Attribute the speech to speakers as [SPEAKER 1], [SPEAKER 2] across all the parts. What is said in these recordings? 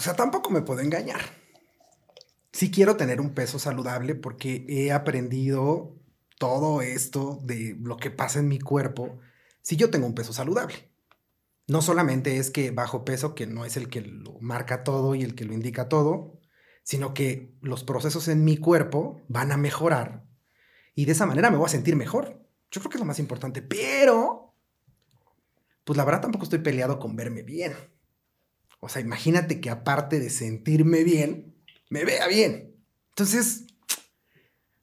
[SPEAKER 1] o sea, tampoco me puedo engañar. Sí quiero tener un peso saludable porque he aprendido todo esto de lo que pasa en mi cuerpo si yo tengo un peso saludable. No solamente es que bajo peso, que no es el que lo marca todo y el que lo indica todo, sino que los procesos en mi cuerpo van a mejorar y de esa manera me voy a sentir mejor. Yo creo que es lo más importante, pero pues la verdad tampoco estoy peleado con verme bien. O sea, imagínate que aparte de sentirme bien, me vea bien. Entonces,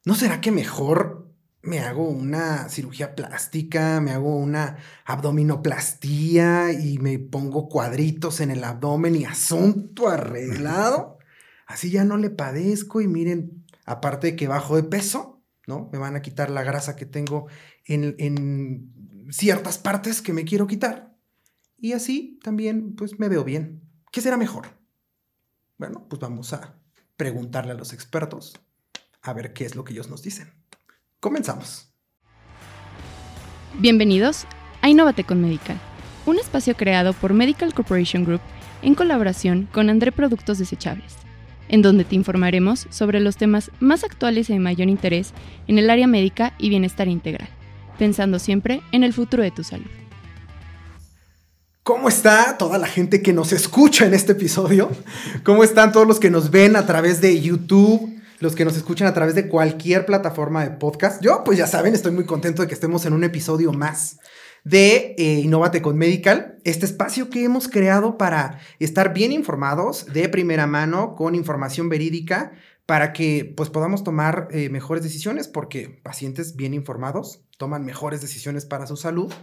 [SPEAKER 1] ¿no será que mejor me hago una cirugía plástica, me hago una abdominoplastía y me pongo cuadritos en el abdomen y asunto arreglado? Así ya no le padezco y miren, aparte de que bajo de peso, ¿no? Me van a quitar la grasa que tengo en, en ciertas partes que me quiero quitar. Y así también, pues me veo bien. ¿Qué será mejor? Bueno, pues vamos a preguntarle a los expertos a ver qué es lo que ellos nos dicen. Comenzamos.
[SPEAKER 2] Bienvenidos a Innovate con Medical, un espacio creado por Medical Corporation Group en colaboración con André Productos Desechables, en donde te informaremos sobre los temas más actuales y de mayor interés en el área médica y bienestar integral, pensando siempre en el futuro de tu salud.
[SPEAKER 1] ¿Cómo está toda la gente que nos escucha en este episodio? ¿Cómo están todos los que nos ven a través de YouTube? Los que nos escuchan a través de cualquier plataforma de podcast. Yo, pues ya saben, estoy muy contento de que estemos en un episodio más de eh, Innovate con Medical, este espacio que hemos creado para estar bien informados de primera mano, con información verídica, para que pues podamos tomar eh, mejores decisiones, porque pacientes bien informados toman mejores decisiones para su salud.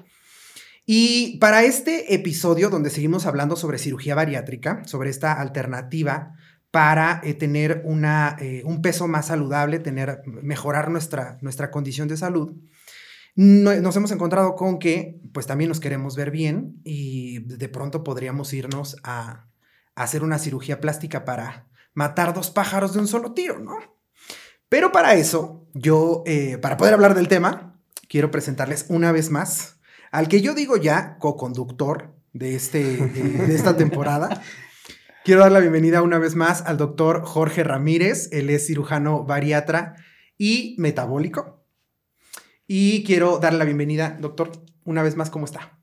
[SPEAKER 1] Y para este episodio, donde seguimos hablando sobre cirugía bariátrica, sobre esta alternativa para eh, tener una, eh, un peso más saludable, tener, mejorar nuestra, nuestra condición de salud, nos hemos encontrado con que pues también nos queremos ver bien y de pronto podríamos irnos a, hacer una cirugía plástica para matar dos pájaros de un solo tiro, ¿no? Pero para eso, yo, eh, para poder hablar del tema, quiero presentarles una vez más al que yo digo ya co-conductor de, este, de, esta temporada. Quiero dar la bienvenida una vez más al doctor Jorge Ramírez. Él es cirujano bariatra y metabólico. Y quiero darle la bienvenida, doctor, una vez más, ¿cómo está?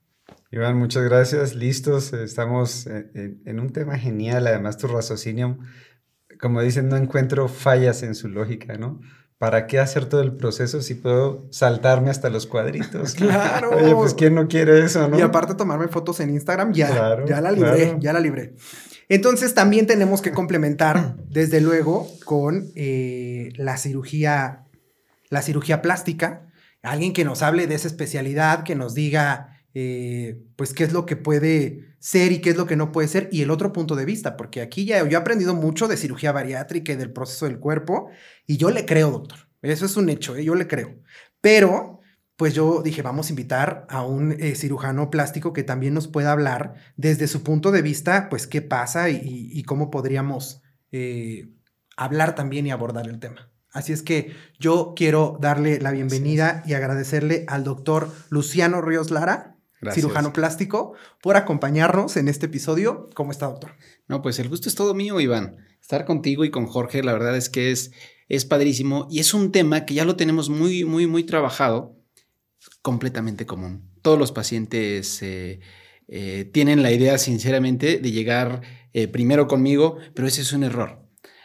[SPEAKER 3] Iván, muchas gracias. Listos. Estamos en, en un tema genial. Además, tu raciocinio, como dicen, no encuentro fallas en su lógica, ¿no? ¿Para qué hacer todo el proceso si puedo saltarme hasta los cuadritos?
[SPEAKER 1] Claro.
[SPEAKER 3] Oye, pues ¿quién no quiere eso, no?
[SPEAKER 1] Y aparte tomarme fotos en Instagram, ya, ya la libré, ya la libré. Entonces también tenemos que complementar, desde luego, con eh, la cirugía, la cirugía plástica. Alguien que nos hable de esa especialidad, que nos diga, eh, pues, qué es lo que puede ser y qué es lo que no puede ser, y el otro punto de vista, porque aquí ya yo he aprendido mucho de cirugía bariátrica y del proceso del cuerpo, y yo le creo, doctor. Eso es un hecho, ¿eh? yo le creo. Pero, pues yo dije, vamos a invitar a un eh, cirujano plástico que también nos pueda hablar desde su punto de vista, pues qué pasa y, cómo podríamos eh, hablar también y abordar el tema. Así es que yo quiero darle la bienvenida y agradecerle al doctor Luciano Ríos Lara cirujano plástico, por acompañarnos en este episodio. ¿Cómo está, doctor?
[SPEAKER 4] No, pues el gusto es todo mío, Iván. Estar contigo y con Jorge, la verdad es que es, es padrísimo y es un tema que ya lo tenemos muy, muy, muy trabajado, completamente común. Todos los pacientes eh, eh, tienen la idea, sinceramente, de llegar eh, primero conmigo, pero ese es un error.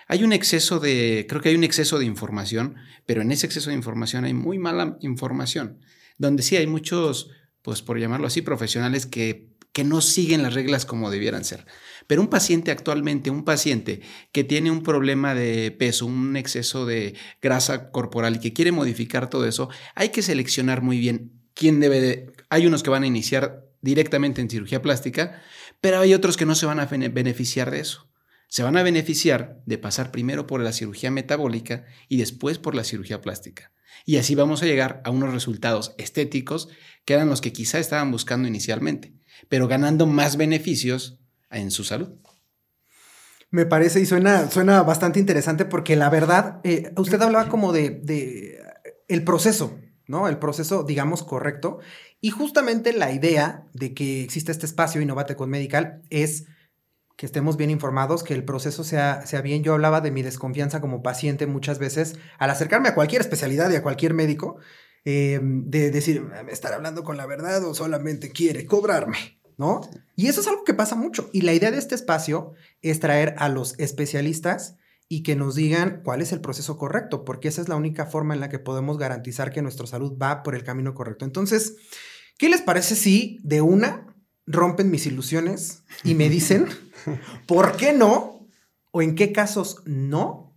[SPEAKER 4] Hay un exceso de, creo que hay un exceso de información, pero en ese exceso de información hay muy mala información, donde sí hay muchos pues por llamarlo así, profesionales que, que no siguen las reglas como debieran ser. Pero un paciente actualmente, un paciente que tiene un problema de peso, un exceso de grasa corporal y que quiere modificar todo eso, hay que seleccionar muy bien quién debe de... Hay unos que van a iniciar directamente en cirugía plástica, pero hay otros que no se van a beneficiar de eso. Se van a beneficiar de pasar primero por la cirugía metabólica y después por la cirugía plástica. Y así vamos a llegar a unos resultados estéticos que eran los que quizá estaban buscando inicialmente, pero ganando más beneficios en su salud.
[SPEAKER 1] Me parece y suena, suena bastante interesante porque la verdad, eh, usted hablaba como de, de, el proceso, ¿no? El proceso, digamos, correcto. Y justamente la idea de que existe este espacio Innovate con Medical es que estemos bien informados, que el proceso sea, sea bien. Yo hablaba de mi desconfianza como paciente muchas veces al acercarme a cualquier especialidad y a cualquier médico, eh, de decir, ¿me estar hablando con la verdad o solamente quiere cobrarme? ¿No? Y eso es algo que pasa mucho. Y la idea de este espacio es traer a los especialistas y que nos digan cuál es el proceso correcto, porque esa es la única forma en la que podemos garantizar que nuestra salud va por el camino correcto. Entonces, ¿qué les parece si de una rompen mis ilusiones y me dicen por qué no o en qué casos no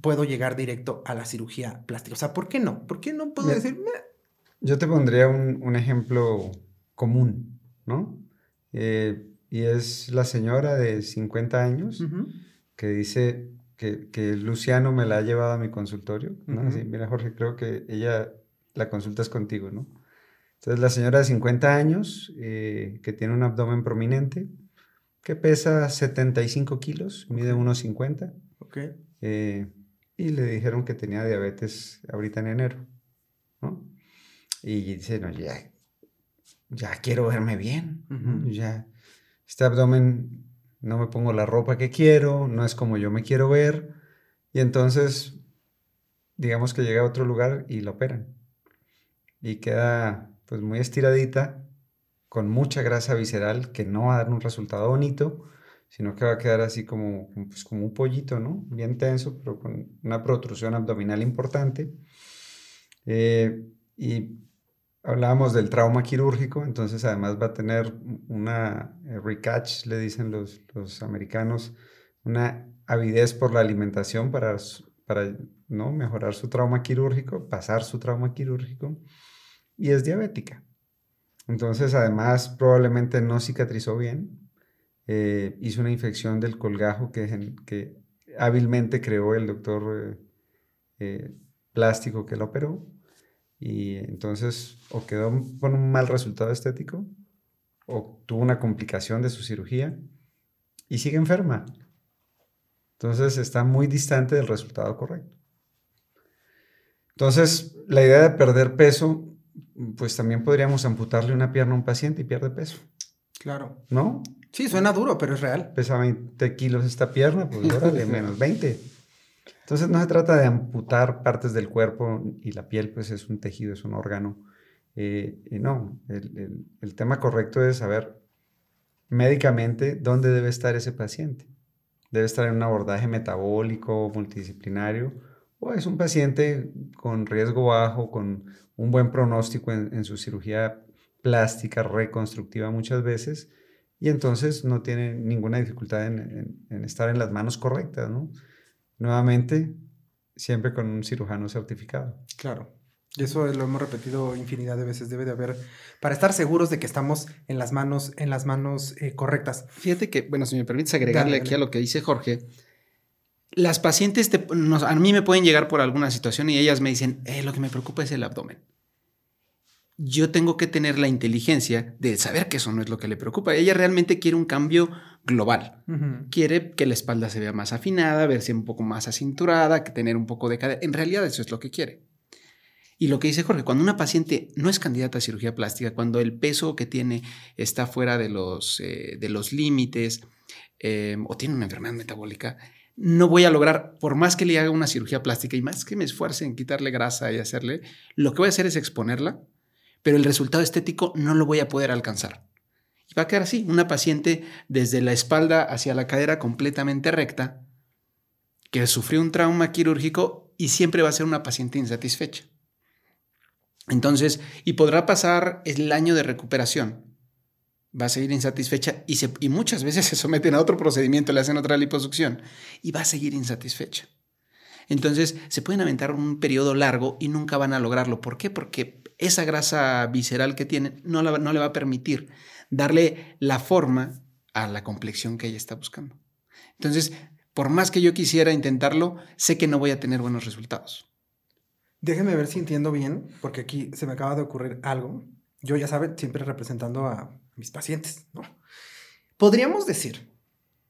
[SPEAKER 1] puedo llegar directo a la cirugía plástica? O sea, ¿por qué no? ¿Por qué no puedo decir?
[SPEAKER 3] Yo te pondría un, ejemplo común, ¿no? Eh, y es la señora de 50 años que dice que, que, Luciano me la ha llevado a mi consultorio, ¿no? mira, Jorge, creo que ella, la consulta es contigo, ¿no? Entonces, la señora de 50 años, eh, que tiene un abdomen prominente, que pesa 75 kilos, mide 1,50. Ok. Eh, y le dijeron que tenía diabetes ahorita en enero, ¿no? Y dice, no, ya, ya quiero verme bien, ya, este abdomen no me pongo la ropa que quiero, no es como yo me quiero ver. Y entonces, digamos que llega a otro lugar y la operan. Y queda pues muy estiradita, con mucha grasa visceral que no va a dar un resultado bonito, sino que va a quedar así como, pues como un pollito, ¿no? Bien tenso, pero con una protrusión abdominal importante. Eh, y hablábamos del trauma quirúrgico, entonces además va a tener una eh, recatch, le dicen los, los americanos, una avidez por la alimentación para, para ¿no? mejorar su trauma quirúrgico, pasar su trauma quirúrgico, y es diabética. Entonces, además, probablemente no cicatrizó bien, eh, hizo una infección del colgajo que, hábilmente creó el doctor eh, plástico que lo operó y entonces o quedó con un mal resultado estético o tuvo una complicación de su cirugía y sigue enferma. Entonces está muy distante del resultado correcto. Entonces, la idea de perder peso, pues también podríamos amputarle una pierna a un paciente y pierde peso.
[SPEAKER 1] Claro.
[SPEAKER 3] ¿No?
[SPEAKER 1] Sí, suena duro, pero es real.
[SPEAKER 3] Pesa 20 kilos esta pierna, pues órale, menos 20. Entonces no se trata de amputar partes del cuerpo y la piel pues es un tejido, es un órgano. Eh, y no, el, el, tema correcto es saber médicamente dónde debe estar ese paciente. Debe estar en un abordaje metabólico, multidisciplinario, o es un paciente con riesgo bajo, con un buen pronóstico en, en su cirugía plástica, reconstructiva muchas veces, y entonces no tiene ninguna dificultad en, en, en estar en las manos correctas, ¿no? Nuevamente, siempre con un cirujano certificado.
[SPEAKER 1] Claro. Y eso lo hemos repetido infinidad de veces. Debe de haber, para estar seguros de que estamos en las manos, en las manos eh, correctas.
[SPEAKER 4] Fíjate que, bueno, si me permites agregarle aquí a lo que dice Jorge, las pacientes a mí me pueden llegar por alguna situación y ellas me dicen, eh, lo que me preocupa es el abdomen yo tengo que tener la inteligencia de saber que eso no es lo que le preocupa. Ella realmente quiere un cambio global. Quiere que la espalda se vea más afinada, verse un poco más acinturada, que tener un poco de cadera. En realidad eso es lo que quiere. Y lo que dice Jorge, cuando una paciente no es candidata a cirugía plástica, cuando el peso que tiene está fuera de los, eh, de los límites eh, o tiene una enfermedad metabólica, no voy a lograr, por más que le haga una cirugía plástica y más que me esfuerce en quitarle grasa y hacerle, lo que voy a hacer es exponerla pero el resultado estético no lo voy a poder alcanzar. Y va a quedar así, una paciente desde la espalda hacia la cadera completamente recta, que sufrió un trauma quirúrgico y siempre va a ser una paciente insatisfecha. Entonces, y podrá pasar el año de recuperación, va a seguir insatisfecha y, y muchas veces se someten a otro procedimiento, le hacen otra liposucción y va a seguir insatisfecha. Entonces, se pueden aventar un periodo largo y nunca van a lograrlo. ¿Por qué? Porque esa grasa visceral que tiene no, no le va a permitir darle la forma a la complexión que ella está buscando. Entonces, por más que yo quisiera intentarlo, sé que no voy a tener buenos resultados.
[SPEAKER 1] Déjeme ver si entiendo bien, porque aquí se me acaba de ocurrir algo. Yo ya saben, siempre representando a mis pacientes, ¿no? Podríamos decir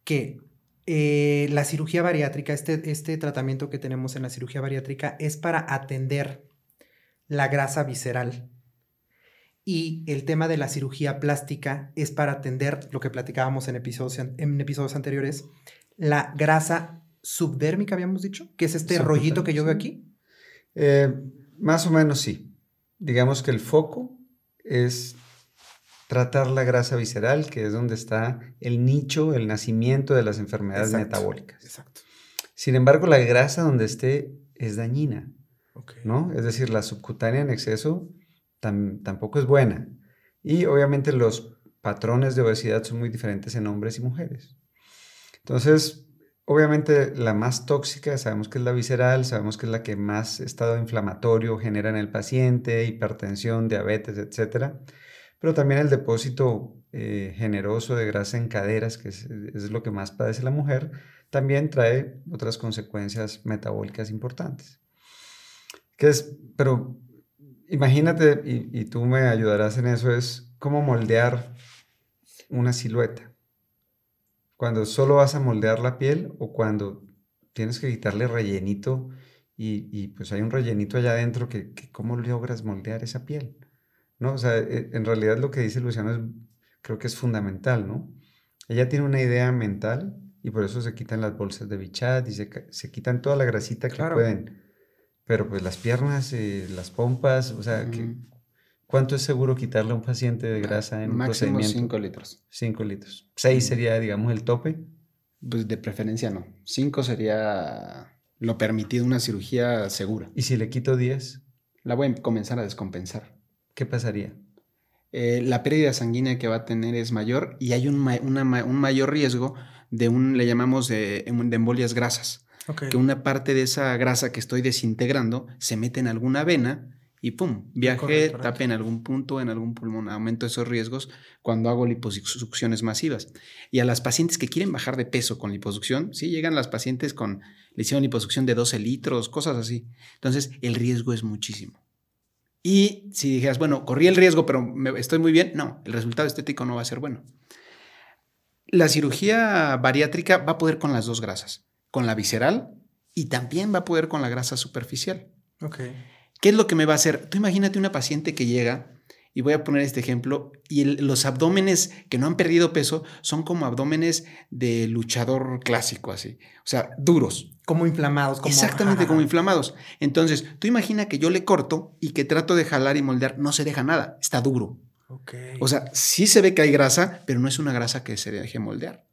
[SPEAKER 1] que eh, la cirugía bariátrica, este, este tratamiento que tenemos en la cirugía bariátrica es para atender la grasa visceral. y el tema de la cirugía plástica es para atender lo que platicábamos en episodios, en episodios anteriores, la grasa subdérmica, habíamos dicho, que es este rollito que yo veo aquí.
[SPEAKER 3] Eh, más o menos sí. Digamos que el foco es tratar la grasa visceral, que es donde está el nicho, el nacimiento de las enfermedades metabólicas. Exacto. Sin embargo, la grasa donde esté es dañina, ¿no? Es decir, la subcutánea en exceso tampoco es buena. Y obviamente los patrones de obesidad son muy diferentes en hombres y mujeres. Entonces, obviamente la más tóxica sabemos que es la visceral, sabemos que es la que más estado inflamatorio genera en el paciente, hipertensión, diabetes, etc. Pero también el depósito eh, generoso de grasa en caderas, que es, lo que más padece la mujer, también trae otras consecuencias metabólicas importantes. Que es, pero imagínate, y, tú me ayudarás en eso, es cómo moldear una silueta. Cuando solo vas a moldear la piel o cuando tienes que quitarle rellenito y, pues hay un rellenito allá adentro que, cómo logras moldear esa piel. ¿No? O sea, e, en realidad lo que dice Luciano es, creo que es fundamental, ¿no? Ella tiene una idea mental y por eso se quitan las bolsas de bichat y se, quitan toda la grasita que pueden pero pues las piernas, y las pompas, o sea, ¿cuánto es seguro quitarle a un paciente de grasa en
[SPEAKER 4] Máximo un procedimiento? 5 litros.
[SPEAKER 3] 5 litros. 6 sería, digamos, el tope.
[SPEAKER 4] Pues de preferencia no. 5 sería lo permitido, una cirugía segura.
[SPEAKER 3] ¿Y si le quito 10?
[SPEAKER 4] La voy a comenzar a descompensar.
[SPEAKER 3] ¿Qué pasaría?
[SPEAKER 4] Eh, la pérdida sanguínea que va a tener es mayor y hay un, un mayor riesgo de un, le llamamos de, de embolias grasas que una parte de esa grasa que estoy desintegrando se mete en alguna vena y pum, viaje, tape en algún punto, en algún pulmón, aumento esos riesgos cuando hago liposucciones masivas. Y a las pacientes que quieren bajar de peso con liposucción, sí llegan las pacientes con, le hicieron liposucción de 12 litros, cosas así. Entonces, el riesgo es muchísimo. Y si dijeras, bueno, corrí el riesgo, pero me, estoy muy bien, no, el resultado estético no va a ser bueno. La cirugía bariátrica va a poder con las dos grasas con la visceral y también va a poder con la grasa superficial.
[SPEAKER 1] Ok.
[SPEAKER 4] ¿Qué es lo que me va a hacer? Tú imagínate una paciente que llega, y voy a poner este ejemplo, y los abdómenes que no han perdido peso son como abdómenes de luchador clásico, así. O sea, duros.
[SPEAKER 1] Como inflamados.
[SPEAKER 4] Exactamente, como inflamados. Entonces, tú imagina que yo le corto y que trato de jalar y moldear, no se deja nada, está duro.
[SPEAKER 1] Okay.
[SPEAKER 4] O sea, sí se ve que hay grasa, pero no es una grasa que se deje moldear.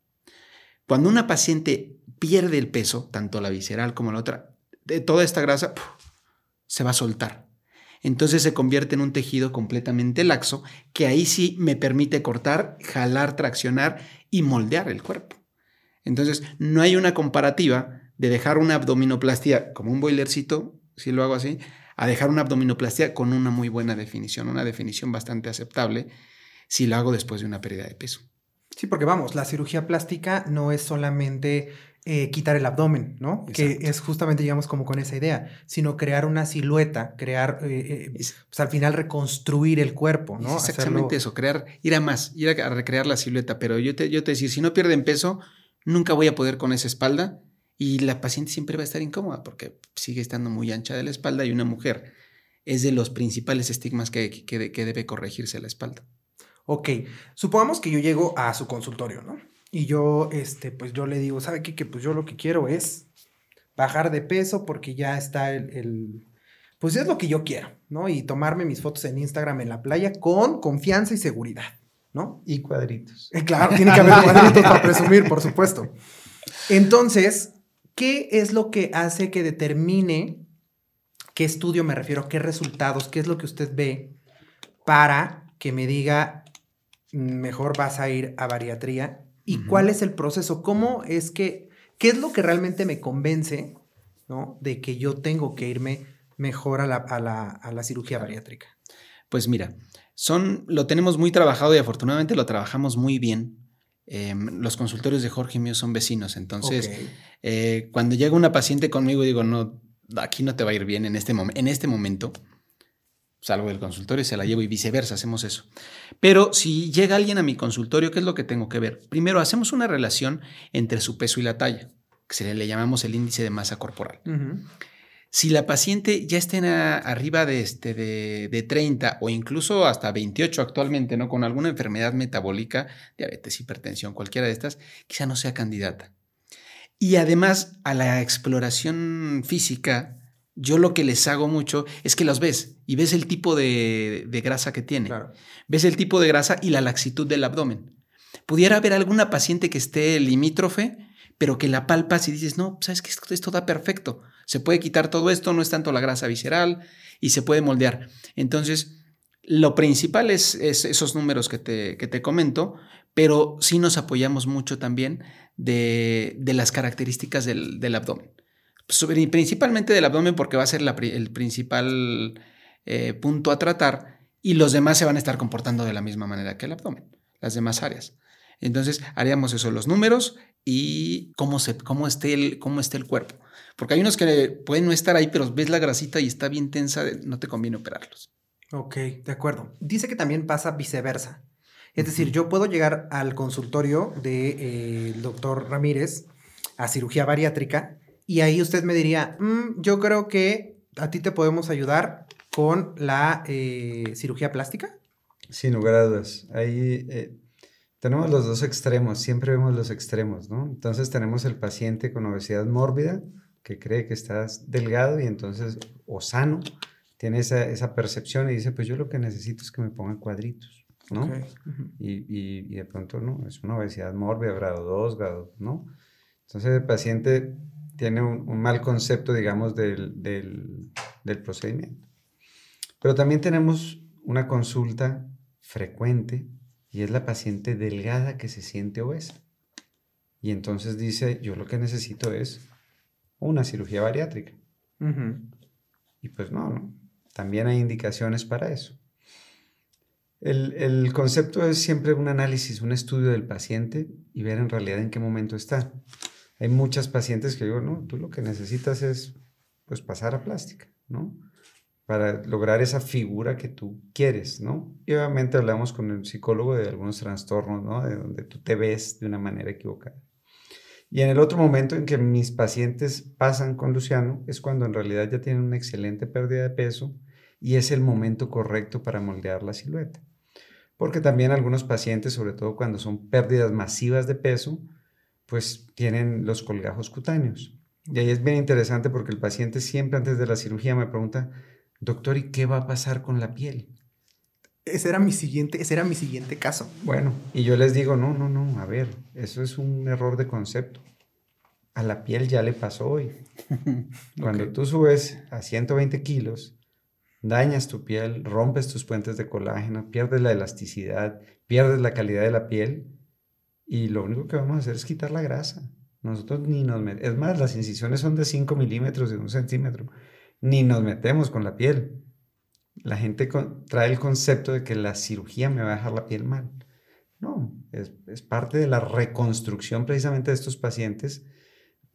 [SPEAKER 4] Cuando una paciente pierde el peso, tanto la visceral como la otra, de toda esta grasa se va a soltar. Entonces se convierte en un tejido completamente laxo que ahí sí me permite cortar, jalar, traccionar y moldear el cuerpo. Entonces no hay una comparativa de dejar una abdominoplastia como un boilercito, si lo hago así, a dejar una abdominoplastia con una muy buena definición, una definición bastante aceptable si lo hago después de una pérdida de peso.
[SPEAKER 1] Sí, porque vamos, la cirugía plástica no es solamente eh, quitar el abdomen, ¿no? Que es justamente, digamos, como con esa idea, sino crear una silueta, crear, eh, eh, pues al final reconstruir el cuerpo, ¿no?
[SPEAKER 4] exactamente eso, crear, ir a más, ir a, recrear la silueta. Pero yo te, yo te decir, si no pierden peso, nunca voy a poder con esa espalda y la paciente siempre va a estar incómoda porque sigue estando muy ancha de la espalda y una mujer es de los principales estigmas que, que, que debe corregirse la espalda.
[SPEAKER 1] Ok, supongamos que yo llego a su consultorio, ¿no? Y yo, este, pues yo le digo, ¿sabe qué? Que pues yo lo que quiero es bajar de peso porque ya está el, pues es lo que yo quiero, ¿no? Y tomarme mis fotos en Instagram en la playa con confianza y seguridad, ¿no?
[SPEAKER 3] Y cuadritos.
[SPEAKER 1] Eh, claro, tiene que haber cuadritos para presumir, por supuesto. Entonces, ¿qué es lo que hace que determine qué estudio me refiero, qué resultados, qué es lo que usted ve para que me diga, mejor vas a ir a bariatría y cuál es el proceso, cómo es que, qué es lo que realmente me convence, ¿no? De que yo tengo que irme mejor a la, a la, cirugía bariátrica.
[SPEAKER 4] Pues mira, son, lo tenemos muy trabajado y afortunadamente lo trabajamos muy bien. Em, los consultorios de Jorge y mío son vecinos, entonces eh, cuando llega una paciente conmigo digo, no, aquí no te va a ir bien en este, en este momento salgo del consultorio y se la llevo y viceversa, hacemos eso. Pero si llega alguien a mi consultorio, ¿qué es lo que tengo que ver? Primero, hacemos una relación entre su peso y la talla, que se le, llamamos el índice de masa corporal. Si la paciente ya está en arriba de, este, de, de, 30 o incluso hasta 28 actualmente, ¿no? Con alguna enfermedad metabólica, diabetes, hipertensión, cualquiera de estas, quizá no sea candidata. Y además a la exploración física, yo lo que les hago mucho es que los ves y ves el tipo de, de grasa que tiene. Ves el tipo de grasa y la laxitud del abdomen. Pudiera haber alguna paciente que esté limítrofe, pero que la palpas y dices, no, sabes que esto da perfecto. Se puede quitar todo esto, no es tanto la grasa visceral y se puede moldear. Entonces, lo principal es, esos números que te, que te, comento, pero sí nos apoyamos mucho también de, las características del, abdomen. principalmente del abdomen porque va a ser el principal eh, punto a tratar y los demás se van a estar comportando de la misma manera que el abdomen, las demás áreas. Entonces haríamos eso, los números y cómo, se, cómo, esté el, cómo esté el cuerpo. Porque hay unos que pueden no estar ahí, pero ves la grasita y está bien tensa, no te conviene operarlos.
[SPEAKER 1] Ok, de acuerdo. Dice que también pasa viceversa. Es decir, yo puedo llegar al consultorio del de, eh, doctor Ramírez a cirugía bariátrica y ahí usted me diría, mm, yo creo que a ti te podemos ayudar con la eh, cirugía plástica.
[SPEAKER 3] Sin lugar a dudas. Ahí eh, tenemos los dos extremos, siempre vemos los extremos, ¿no? Entonces tenemos el paciente con obesidad mórbida que cree que estás delgado y entonces, o sano, tiene esa, percepción y dice, pues yo lo que necesito es que me pongan cuadritos, ¿no? y, de pronto, no, es una obesidad mórbida, grado 2, grado, ¿no? Entonces el paciente tiene un, mal concepto, digamos, del, del procedimiento. Pero también tenemos una consulta frecuente y es la paciente delgada que se siente obesa. Y entonces dice, yo lo que necesito es una cirugía bariátrica. Y pues no, no, también hay indicaciones para eso. El, el, concepto es siempre un análisis, un estudio del paciente y ver en realidad en qué momento está. Hay muchas pacientes que digo, no, tú lo que necesitas es pues pasar a plástica, ¿no? Para lograr esa figura que tú quieres, ¿no? Y obviamente hablamos con el psicólogo de algunos trastornos, ¿no? De donde tú te ves de una manera equivocada. Y en el otro momento en que mis pacientes pasan con Luciano es cuando en realidad ya tienen una excelente pérdida de peso y es el momento correcto para moldear la silueta. Porque también algunos pacientes, sobre todo cuando son pérdidas masivas de peso, pues tienen los colgajos cutáneos. Y ahí es bien interesante porque el paciente siempre antes de la cirugía me pregunta, doctor, ¿y qué va a pasar con la piel?
[SPEAKER 1] Ese era mi siguiente, ese era mi siguiente caso.
[SPEAKER 3] Bueno, y yo les digo, no, no, no, a ver, eso es un error de concepto. A la piel ya le pasó hoy. Cuando tú subes a 120 kilos, dañas tu piel, rompes tus puentes de colágeno, pierdes la elasticidad, pierdes la calidad de la piel y lo único que vamos a hacer es quitar la grasa. Nosotros ni nos... Es más, las incisiones son de 5 milímetros, de un centímetro ni nos metemos con la piel. La gente trae el concepto de que la cirugía me va a dejar la piel mal. No, es, parte de la reconstrucción precisamente de estos pacientes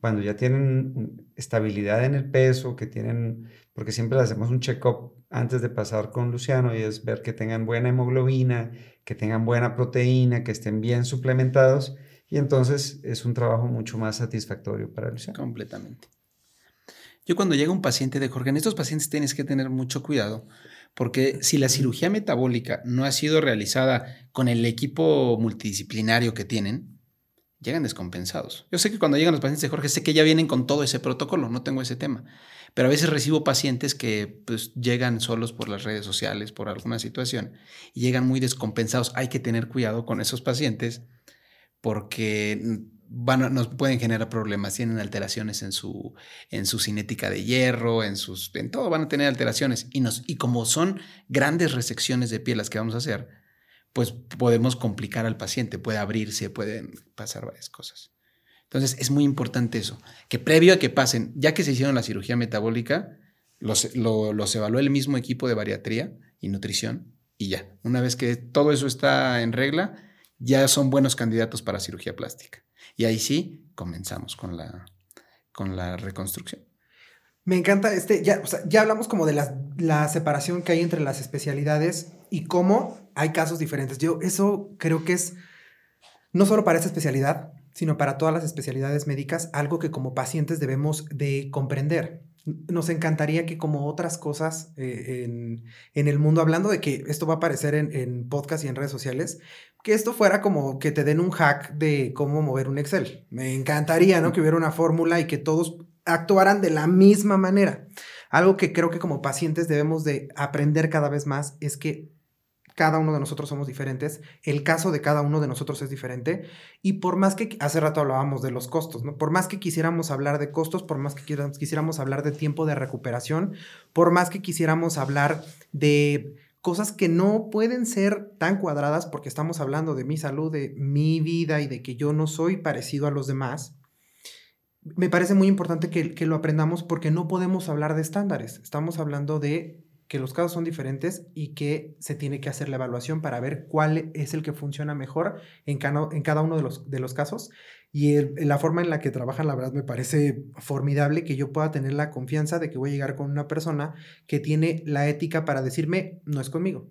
[SPEAKER 3] cuando ya tienen estabilidad en el peso, que tienen, porque siempre le hacemos un check-up antes de pasar con Luciano y es ver que tengan buena hemoglobina, que tengan buena proteína, que estén bien suplementados y entonces es un trabajo mucho más satisfactorio para Luciano.
[SPEAKER 4] Completamente. Yo cuando llega un paciente de Jorge, en estos pacientes tienes que tener mucho cuidado, porque si la cirugía metabólica no ha sido realizada con el equipo multidisciplinario que tienen, llegan descompensados. Yo sé que cuando llegan los pacientes de Jorge, sé que ya vienen con todo ese protocolo, no tengo ese tema, pero a veces recibo pacientes que pues, llegan solos por las redes sociales, por alguna situación, y llegan muy descompensados. Hay que tener cuidado con esos pacientes porque van nos pueden generar problemas, tienen alteraciones en su, en su cinética de hierro, en, sus, en todo van a tener alteraciones. Y, nos, y como son grandes resecciones de piel las que vamos a hacer, pues podemos complicar al paciente, puede abrirse, pueden pasar varias cosas. Entonces es muy importante eso, que previo a que pasen, ya que se hicieron la cirugía metabólica, los, los evaluó el mismo equipo de bariatría y nutrición y ya, una vez que todo eso está en regla, ya son buenos candidatos para cirugía plástica. Y ahí sí comenzamos con la, con la reconstrucción.
[SPEAKER 1] Me encanta este, ya, ya hablamos como de la, la, separación que hay entre las especialidades y cómo hay casos diferentes. Yo eso creo que es no solo para esta especialidad, sino para todas las especialidades médicas, algo que como pacientes debemos de comprender. Nos encantaría que como otras cosas eh, en, en, el mundo, hablando de que esto va a aparecer en, en podcast y en redes sociales, que esto fuera como que te den un hack de cómo mover un Excel. Me encantaría, ¿no? Que hubiera una fórmula y que todos actuaran de la misma manera. Algo que creo que como pacientes debemos de aprender cada vez más es que cada uno de nosotros somos diferentes, el caso de cada uno de nosotros es diferente y por más que hace rato hablábamos de los costos, ¿no? Por más que quisiéramos hablar de costos, por más que quisiéramos hablar de tiempo de recuperación, por más que quisiéramos hablar de cosas que no pueden ser tan cuadradas porque estamos hablando de mi salud, de mi vida y de que yo no soy parecido a los demás. Me parece muy importante que, que lo aprendamos porque no podemos hablar de estándares. Estamos hablando de que los casos son diferentes y que se tiene que hacer la evaluación para ver cuál es el que funciona mejor en cada, uno de los, de los casos. Y la forma en la que trabajan, la verdad, me parece formidable que yo pueda tener la confianza de que voy a llegar con una persona que tiene la ética para decirme, no es conmigo,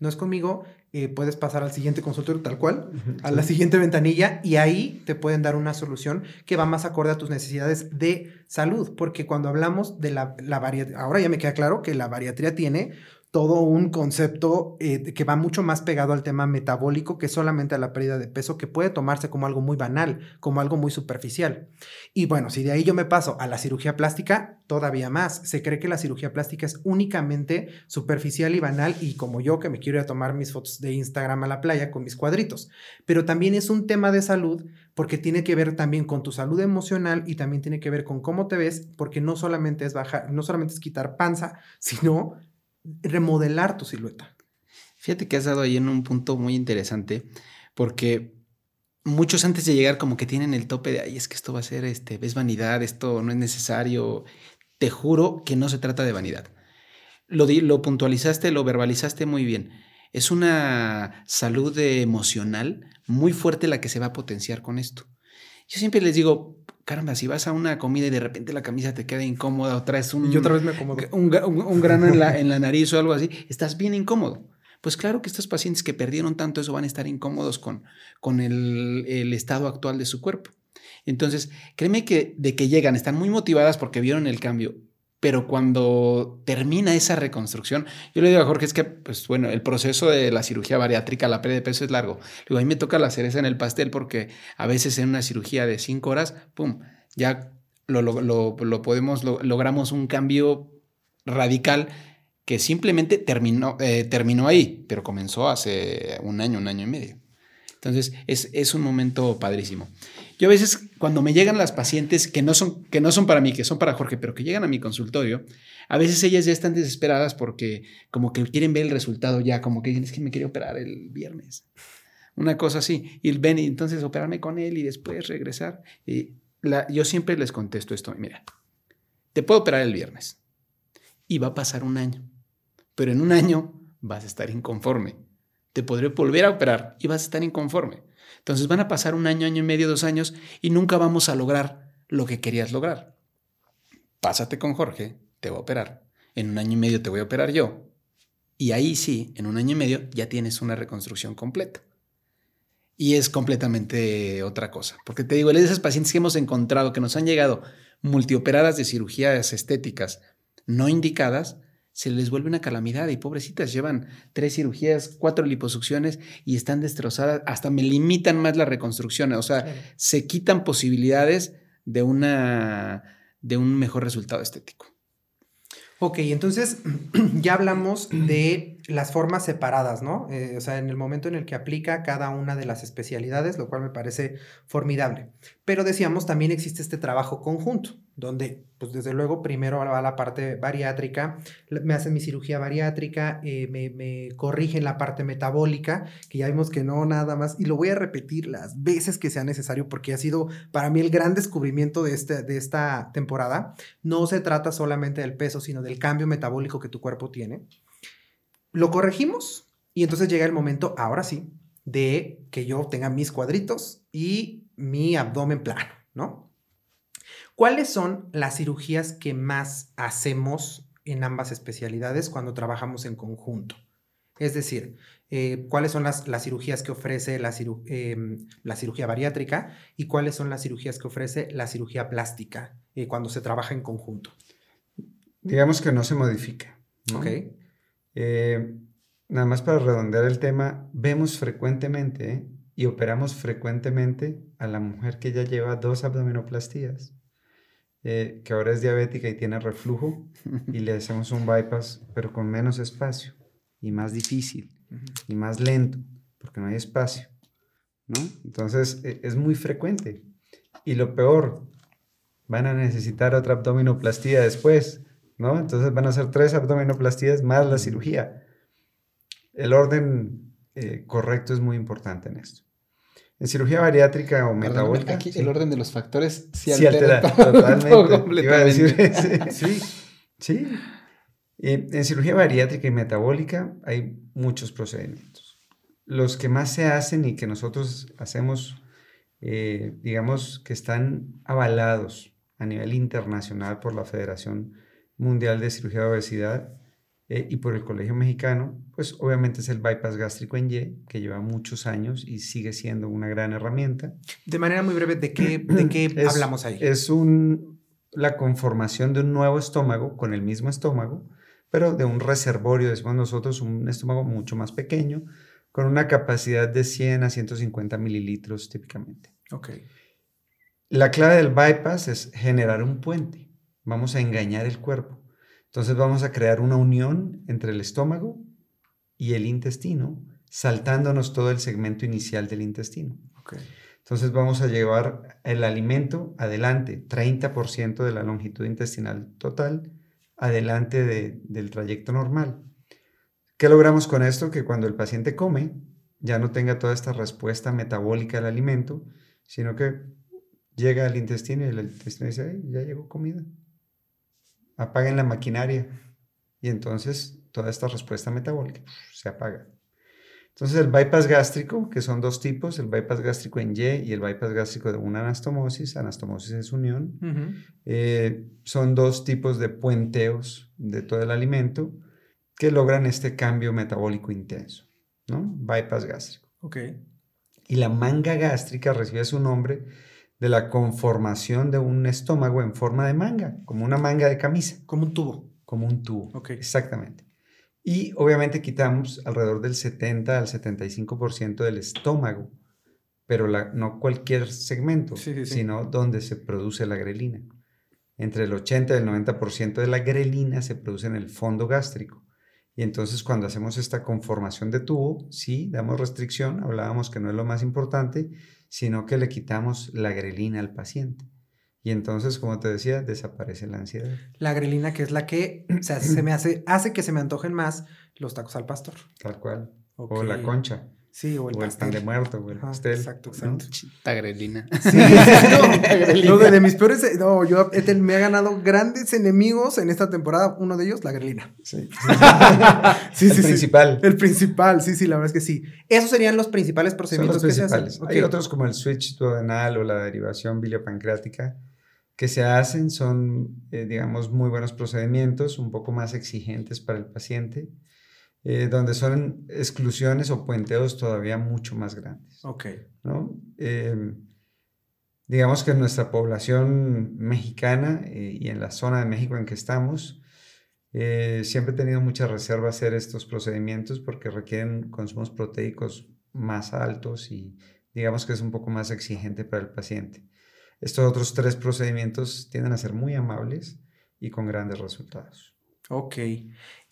[SPEAKER 1] no es conmigo, eh, puedes pasar al siguiente consultorio tal cual, a la siguiente ventanilla y ahí te pueden dar una solución que va más acorde a tus necesidades de salud, porque cuando hablamos de la, la bariatría, ahora ya me queda claro que la bariatría tiene todo un concepto eh, que va mucho más pegado al tema metabólico que solamente a la pérdida de peso, que puede tomarse como algo muy banal, como algo muy superficial. Y bueno, si de ahí yo me paso a la cirugía plástica, todavía más. Se cree que la cirugía plástica es únicamente superficial y banal y como yo que me quiero ir a tomar mis fotos de Instagram a la playa con mis cuadritos. Pero también es un tema de salud porque tiene que ver también con tu salud emocional y también tiene que ver con cómo te ves, porque no solamente es bajar, no solamente es quitar panza, sino remodelar tu silueta.
[SPEAKER 4] Fíjate que has dado ahí en un punto muy interesante, porque muchos antes de llegar como que tienen el tope de, ay, es que esto va a ser, este, ves vanidad, esto no es necesario. Te juro que no se trata de vanidad. Lo, lo puntualizaste, lo verbalizaste muy bien. Es una salud emocional muy fuerte la que se va a potenciar con esto. Yo siempre les digo, caramba, si vas a una comida y de repente la camisa te queda incómoda o traes un,
[SPEAKER 1] y otra vez me acomodo.
[SPEAKER 4] un, un, grano en la, en la nariz o algo así, estás bien incómodo. Pues claro que estos pacientes que perdieron tanto eso van a estar incómodos con, con el, el estado actual de su cuerpo. Entonces, créeme que de que llegan, están muy motivadas porque vieron el cambio pero cuando termina esa reconstrucción, yo le digo a Jorge, es que, pues bueno, el proceso de la cirugía bariátrica, la pérdida de peso es largo. Digo, a mí me toca la cereza en el pastel porque a veces en una cirugía de cinco horas, ¡pum!, ya lo, lo, lo, podemos, logramos un cambio radical que simplemente terminó, eh, terminó ahí, pero comenzó hace un año, un año y medio. Entonces, es, es un momento padrísimo. Yo a veces cuando me llegan las pacientes que no son que no son para mí, que son para Jorge, pero que llegan a mi consultorio, a veces ellas ya están desesperadas porque como que quieren ver el resultado ya, como que es que me quería operar el viernes. Una cosa así. Y ven y entonces operarme con él y después regresar. Y yo siempre les contesto esto, mira, te puedo operar el viernes y va a pasar un año, pero en un año vas a estar inconforme. Te podré volver a operar y vas a estar inconforme. Entonces van a pasar un año, año y medio, dos años y nunca vamos a lograr lo que querías lograr. Pásate con Jorge, te voy a operar. En un año y medio te voy a operar yo. Y ahí sí, en un año y medio ya tienes una reconstrucción completa. Y es completamente otra cosa. Porque te digo, de esas pacientes que hemos encontrado que nos han llegado multioperadas de cirugías estéticas no indicadas, se les vuelve una calamidad y pobrecitas llevan tres cirugías, cuatro liposucciones y están destrozadas, hasta me limitan más la reconstrucción, o sea, se quitan posibilidades de, una, de un mejor resultado estético.
[SPEAKER 1] Ok, entonces ya hablamos de las formas separadas, ¿no? Eh, o sea, en el momento en el que aplica cada una de las especialidades, lo cual me parece formidable. Pero decíamos, también existe este trabajo conjunto, donde, pues desde luego, primero va la parte bariátrica, me hacen mi cirugía bariátrica, eh, me, me, corrigen la parte metabólica, que ya vimos que no, nada más, y lo voy a repetir las veces que sea necesario, porque ha sido para mí el gran descubrimiento de, este, de esta temporada. No se trata solamente del peso, sino del cambio metabólico que tu cuerpo tiene. Lo corregimos y entonces llega el momento, ahora sí, de que yo tenga mis cuadritos y mi abdomen plano, ¿no? ¿Cuáles son las cirugías que más hacemos en ambas especialidades cuando trabajamos en conjunto? Es decir, eh, cuáles son las, cirugías que ofrece la, em, la, cirugía bariátrica y cuáles son las cirugías que ofrece la cirugía plástica eh, cuando se trabaja en conjunto.
[SPEAKER 3] digamos que no se modifica. ¿no?
[SPEAKER 1] Ok.
[SPEAKER 3] Eh, nada más para redondear el tema, vemos frecuentemente ¿eh? y operamos frecuentemente a la mujer que ya lleva dos abdominoplastías, eh, que ahora es diabética y tiene reflujo, y le hacemos un bypass, pero con menos espacio y más difícil y más lento, porque no hay espacio. ¿no? Entonces e- es muy frecuente. Y lo peor, van a necesitar otra abdominoplastía después, ¿no? Entonces van a hacer tres abdominoplastías más la cirugía. El orden eh, correcto es muy importante en esto. En cirugía bariátrica o metabólica.
[SPEAKER 4] aquí
[SPEAKER 3] sí.
[SPEAKER 4] el orden de los factores sí,
[SPEAKER 3] Sí, altera,
[SPEAKER 4] altera, todo,
[SPEAKER 3] totalmente.
[SPEAKER 4] todo
[SPEAKER 3] Iba a decir, sí, sí. Eh, en cirugía bariátrica y metabólica hay muchos procedimientos. Los que más se hacen y que nosotros hacemos, eh, digamos, que están avalados a nivel internacional por la Federación Mundial de Cirugía de Obesidad eh, y por el Colegio Mexicano, pues obviamente es el bypass gástrico en Y, que lleva muchos años y sigue siendo una gran herramienta.
[SPEAKER 1] De manera muy breve, ¿de qué, de qué
[SPEAKER 3] Es-
[SPEAKER 1] hablamos ahí?
[SPEAKER 3] Es un, la conformación de un nuevo estómago con el mismo estómago, pero de un reservorio, decimos nosotros, un estómago mucho más pequeño, con una capacidad de 100 a 150 mililitros típicamente.
[SPEAKER 1] ok.
[SPEAKER 3] La clave del bypass es generar un puente. Vamos a engañar el cuerpo. Entonces vamos a crear una unión entre el estómago y el intestino, saltándonos todo el segmento inicial del intestino. Entonces vamos a llevar el alimento adelante, 30% de la longitud intestinal total, adelante de- del trayecto normal. ¿Qué logramos con esto? Que cuando el paciente come, ya no tenga toda esta respuesta metabólica al alimento, sino que llega al intestino y el intestino dice, "Ay, ya llegó comida. Apaguen la maquinaria. Y entonces toda esta respuesta metabólica se apaga. Entonces el bypass gástrico, que son dos tipos, el bypass gástrico en Y y el bypass gástrico de una anastomosis, anastomosis es unión, eh, son dos tipos de puenteos de todo el alimento que logran este cambio metabólico intenso, ¿no? Bypass gástrico.
[SPEAKER 1] Ok.
[SPEAKER 3] Y la manga gástrica recibe su nombre de la conformación de un estómago en forma de manga, como una manga de camisa,
[SPEAKER 1] Como un tubo.
[SPEAKER 3] como un tubo. Exactamente. Y obviamente quitamos alrededor del 70 al 75% del estómago, pero la- no cualquier segmento,
[SPEAKER 1] Sí, sí, sí.
[SPEAKER 3] sino donde se produce la grelina. Entre el 80 y el 90% de la grelina se produce en el fondo gástrico. Y entonces cuando hacemos esta conformación de tubo, sí, damos restricción, hablábamos que no es lo más importante, sino que le quitamos la grelina al paciente. Y entonces, como te decía, desaparece la ansiedad.
[SPEAKER 1] La grelina, que es la que o sea, se me hace, hace que se me antojen más los tacos al pastor.
[SPEAKER 3] Tal cual. O la concha.
[SPEAKER 1] Sí, o el
[SPEAKER 3] o el pan
[SPEAKER 1] pastel.
[SPEAKER 3] de muerto, pastel.
[SPEAKER 1] exacto,
[SPEAKER 3] ¿no?
[SPEAKER 1] exacto.
[SPEAKER 4] Chita grelina.
[SPEAKER 1] Sí, no, no, de, de mis peores. No, yo he ten- me ha ganado grandes enemigos en esta temporada. Uno de ellos, la grelina.
[SPEAKER 3] Sí, sí,
[SPEAKER 1] Sí,
[SPEAKER 3] el
[SPEAKER 1] sí, sí.
[SPEAKER 3] principal.
[SPEAKER 1] El principal, sí, sí, la verdad es que sí. Esos serían los principales
[SPEAKER 3] Son
[SPEAKER 1] procedimientos
[SPEAKER 3] los
[SPEAKER 1] que se
[SPEAKER 3] principales.
[SPEAKER 1] hacen.
[SPEAKER 3] Hay otros como el switch duodenal o la derivación biliopancreática que se hacen. Son, eh, digamos, muy buenos procedimientos, un poco más exigentes para el paciente, eh, donde son exclusiones o puenteos todavía mucho más grandes.
[SPEAKER 1] Ok.
[SPEAKER 3] ¿no? Eh, digamos que en nuestra población mexicana eh, y en la zona de México en que estamos, eh, siempre he tenido mucha reserva a hacer estos procedimientos porque requieren consumos proteicos más altos y digamos que es un poco más exigente para el paciente. Estos otros tres procedimientos tienden a ser muy amables y con grandes resultados.
[SPEAKER 1] Ok.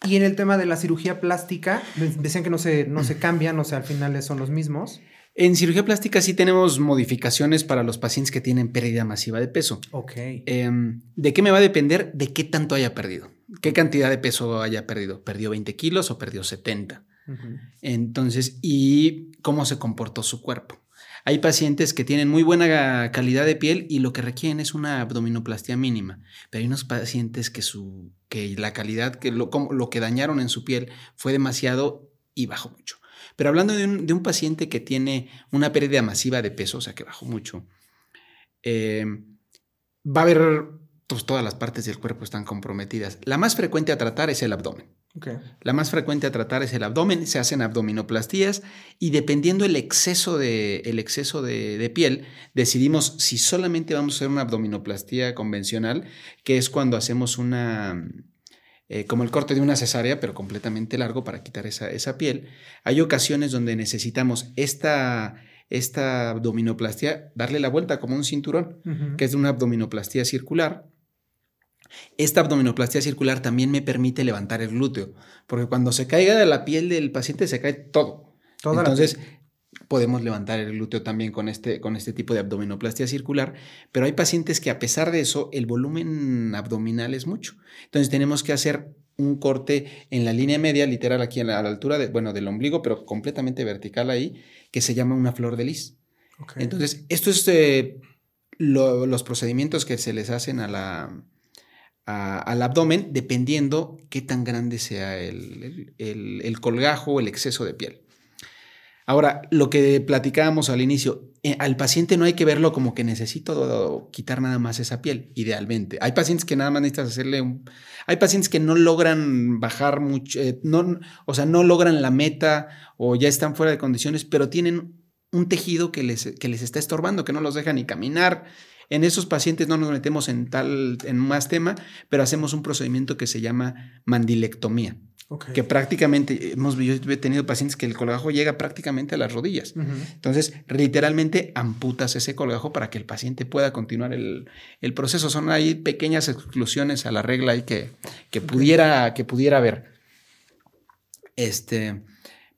[SPEAKER 1] Y en el tema de la cirugía plástica, de- decían que no se, no se cambian, o sea, al final son los mismos.
[SPEAKER 4] En cirugía plástica sí tenemos modificaciones para los pacientes que tienen pérdida masiva de peso.
[SPEAKER 1] Ok.
[SPEAKER 4] Em, ¿De qué me va a depender? De qué tanto haya perdido. ¿Qué cantidad de peso haya perdido? ¿Perdió 20 kilos o perdió 70?
[SPEAKER 1] Ujú.
[SPEAKER 4] Entonces, y cómo se comportó su cuerpo. Hay pacientes que tienen muy buena calidad de piel y lo que requieren es una abdominoplastia mínima, pero hay unos pacientes que, su, que la calidad, que lo, lo que dañaron en su piel fue demasiado y bajó mucho. Pero hablando de un, de un paciente que tiene una pérdida masiva de peso, o sea que bajó mucho, eh, va a haber, pues todas las partes del cuerpo están comprometidas. La más frecuente a tratar es el abdomen. La más frecuente a tratar es el abdomen, se hacen abdominoplastías y dependiendo el exceso de, el exceso de, de piel, decidimos si solamente vamos a hacer una abdominoplastía convencional, que es cuando hacemos una, eh, como el corte de una cesárea, pero completamente largo para quitar esa, esa piel. Hay ocasiones donde necesitamos esta, esta abdominoplastia, darle la vuelta como un cinturón, que es de una abdominoplastia circular. Esta abdominoplastia circular también me permite levantar el glúteo, porque cuando se caiga de la piel del paciente se cae todo. Entonces, podemos levantar el glúteo también con este, con este tipo de abdominoplastia circular, pero hay pacientes que a pesar de eso, el volumen abdominal es mucho. Entonces, tenemos que hacer un corte en la línea media, literal aquí a la, altura de, bueno, del ombligo, pero completamente vertical ahí, que se llama una flor de lis. Entonces, esto es eh, los procedimientos que se les hacen a la, al abdomen, dependiendo qué tan grande sea el, el, colgajo o el exceso de piel. Ahora, lo que platicábamos al inicio, eh, al paciente no hay que verlo como que necesito quitar nada más esa piel, idealmente. Hay pacientes que nada más necesitas hacerle un... Hay pacientes que no logran bajar mucho, eh, no, o sea, no logran la meta o ya están fuera de condiciones, pero tienen un tejido que les, que les está estorbando, que no los deja ni caminar. En esos pacientes no nos metemos en tal, en más tema, pero hacemos un procedimiento que se llama mandilectomía. Que prácticamente hemos yo he tenido pacientes que el colgajo llega prácticamente a las rodillas. Entonces, literalmente amputas ese colgajo para que el paciente pueda continuar el, proceso. Son ahí pequeñas exclusiones a la regla y que, que, pudiera, que pudiera haber. Este,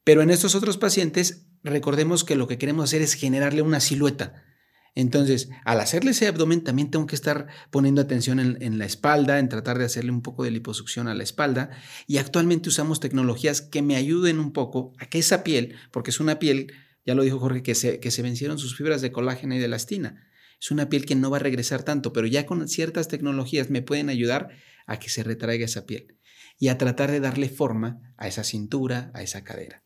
[SPEAKER 4] pero en estos otros pacientes, recordemos que lo que queremos hacer es generarle una silueta. Entonces, al hacerle ese abdomen, también tengo que estar poniendo atención en, la espalda, en tratar de hacerle un poco de liposucción a la espalda. Y actualmente usamos tecnologías que me ayuden un poco a que esa piel, porque es una piel, ya lo dijo Jorge, que se, que se vencieron sus fibras de colágeno y de elastina. Es una piel que no va a regresar tanto, pero ya con ciertas tecnologías me pueden ayudar a que se retraiga esa piel y a tratar de darle forma a esa cintura, a esa cadera.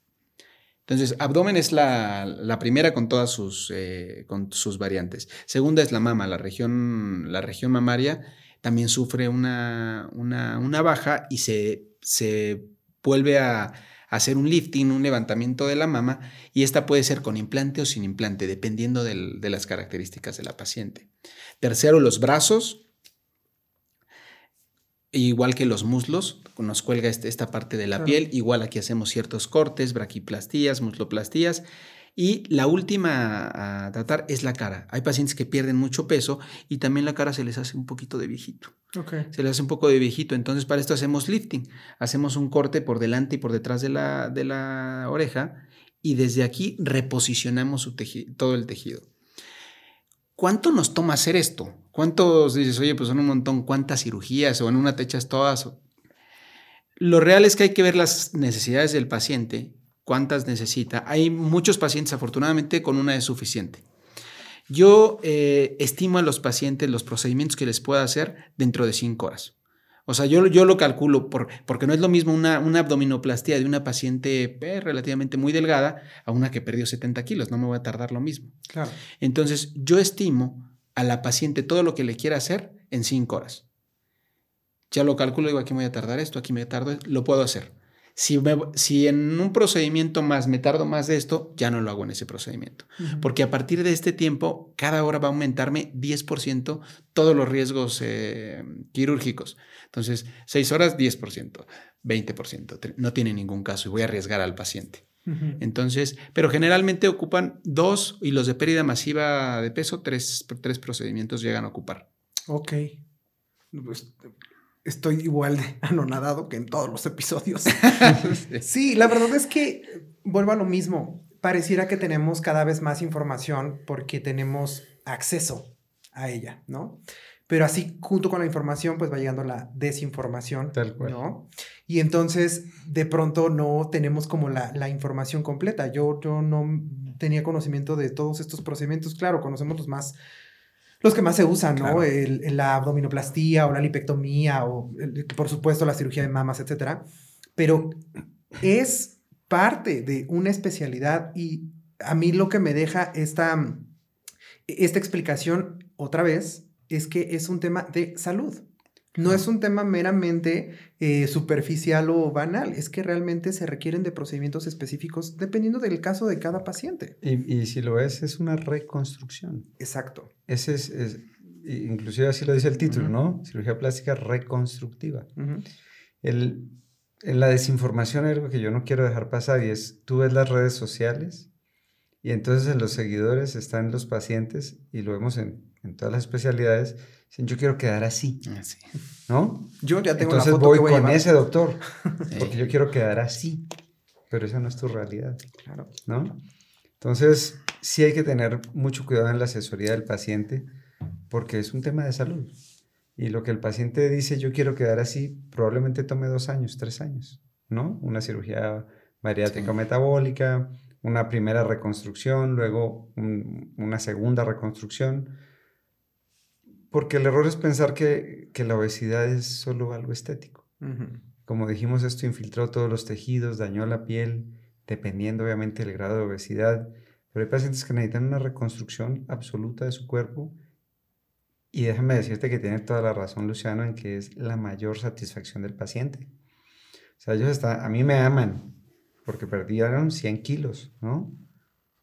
[SPEAKER 4] Entonces, abdomen es la, primera con todas sus, eh, con sus variantes. Segunda es la mama, la región, la región mamaria también sufre una, una, baja y se, se vuelve a, hacer un lifting, un levantamiento de la mama, y esta puede ser con implante o sin implante, dependiendo de las características de la paciente. Tercero, los brazos. Igual que los muslos, nos cuelga este, esta parte de la piel, igual aquí hacemos ciertos cortes, braquiplastías, musloplastías. Y la última a tratar es la cara. Hay pacientes que pierden mucho peso y también la cara se les hace un poquito de viejito. Se les hace un poco de viejito. Entonces, para esto hacemos lifting. Hacemos un corte por delante y por detrás de la, de la oreja y desde aquí reposicionamos su todo el tejido. ¿Cuánto nos toma hacer esto? ¿Cuántos dices, oye, pues son un montón, cuántas cirugías o en una te echas todas? Lo real es que hay que ver las necesidades del paciente, cuántas necesita. Hay muchos pacientes, afortunadamente, con una es suficiente. Yo eh, estimo a los pacientes los procedimientos que les pueda hacer dentro de cinco horas. O sea, yo, yo lo calculo por, porque no es lo mismo una, una abdominoplastia de una paciente eh, relativamente muy delgada a una que perdió 70 kilos. No me voy a tardar lo mismo. Claro. Entonces, yo estimo a la paciente todo lo que le quiera hacer en cinco horas. Ya lo calculo, digo, aquí me voy a tardar esto, aquí me tardo, lo puedo hacer. Si, si en un procedimiento más me tardo más de esto, ya no lo hago en ese procedimiento. Porque a partir de este tiempo, cada hora va a aumentarme 10% todos los riesgos eh, quirúrgicos. Entonces, 6 horas, 10%, 20%. No tiene ningún caso y voy a arriesgar al paciente. Entonces, pero generalmente ocupan dos y los de pérdida masiva de peso, tres, tres procedimientos llegan a ocupar.
[SPEAKER 1] Ok. Pues, estoy igual de anonadado que en todos los episodios. sí, la verdad es que vuelvo a lo mismo. Pareciera que tenemos cada vez más información porque tenemos acceso a ella, ¿no? Pero así, junto con la información, pues va llegando la desinformación, Tal cual. ¿no? Y entonces, de pronto, no tenemos como la, la información completa. Yo, yo no tenía conocimiento de todos estos procedimientos. Claro, conocemos los más los que más se usan, ¿no? la abdominoplastía o la lipectomía o, por supuesto, la cirugía de mamas, etcétera. Pero es parte de una especialidad y a mí lo que me deja esta, esta explicación otra vez es que es un tema de salud. No es un tema meramente eh, superficial o banal, es que realmente se requieren de procedimientos específicos dependiendo del caso de cada paciente.
[SPEAKER 3] Y, si lo es, es una reconstrucción.
[SPEAKER 1] Exacto.
[SPEAKER 3] Ese es, inclusive así lo dice el título, ¿no? Cirugía plástica reconstructiva. El, en la desinformación algo que yo no quiero dejar pasar y es, tú ves las redes sociales y entonces en los seguidores están los pacientes y lo vemos en, en todas las especialidades, dicen, yo quiero quedar así,
[SPEAKER 4] Así.
[SPEAKER 3] ¿no?
[SPEAKER 1] Yo ya tengo
[SPEAKER 3] Entonces
[SPEAKER 1] la foto
[SPEAKER 3] voy
[SPEAKER 1] que voy a
[SPEAKER 3] con
[SPEAKER 1] llevar.
[SPEAKER 3] ese doctor,
[SPEAKER 4] Sí.
[SPEAKER 3] porque yo quiero quedar así, pero esa no es tu realidad,
[SPEAKER 1] Claro.
[SPEAKER 3] ¿no? Entonces, sí hay que tener mucho cuidado en la asesoría del paciente, porque es un tema de salud. Y lo que el paciente dice, yo quiero quedar así, probablemente tome dos años, tres años, ¿no? Una cirugía bariátrica
[SPEAKER 4] Sí.
[SPEAKER 3] metabólica, una primera reconstrucción, luego un- una segunda reconstrucción. Porque el error es pensar que, que la obesidad es solo algo estético.
[SPEAKER 1] Ujú.
[SPEAKER 3] Como dijimos, esto infiltró todos los tejidos, dañó la piel, dependiendo obviamente del grado de obesidad. Pero hay pacientes que necesitan una reconstrucción absoluta de su cuerpo. Y déjame decirte que tiene toda la razón Luciano en que es la mayor satisfacción del paciente. O sea, ellos están, a mí me aman porque perdieron 100 kilos, ¿no?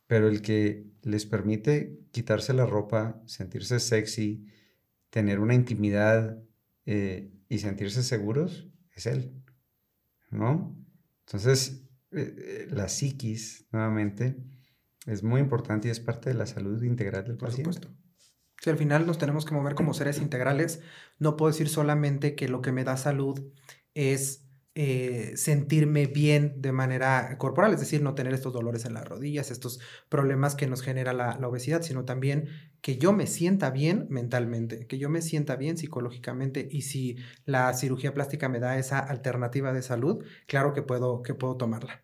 [SPEAKER 3] Pero el que les permite quitarse la ropa, sentirse sexy, tener una intimidad eh, y sentirse seguros, es él, ¿no? Entonces, eh, la psiquis, nuevamente, es muy importante y es parte de la salud integral del
[SPEAKER 1] Por
[SPEAKER 3] paciente.
[SPEAKER 1] supuesto. Si al final nos tenemos que mover como seres integrales, no puedo decir solamente que lo que me da salud es eh, sentirme bien de manera corporal, es decir, no tener estos dolores en las rodillas, estos problemas que nos genera la, obesidad, sino también que yo me sienta bien mentalmente, que yo me sienta bien psicológicamente y si la cirugía plástica me da esa alternativa de salud, claro que puedo, que puedo tomarla.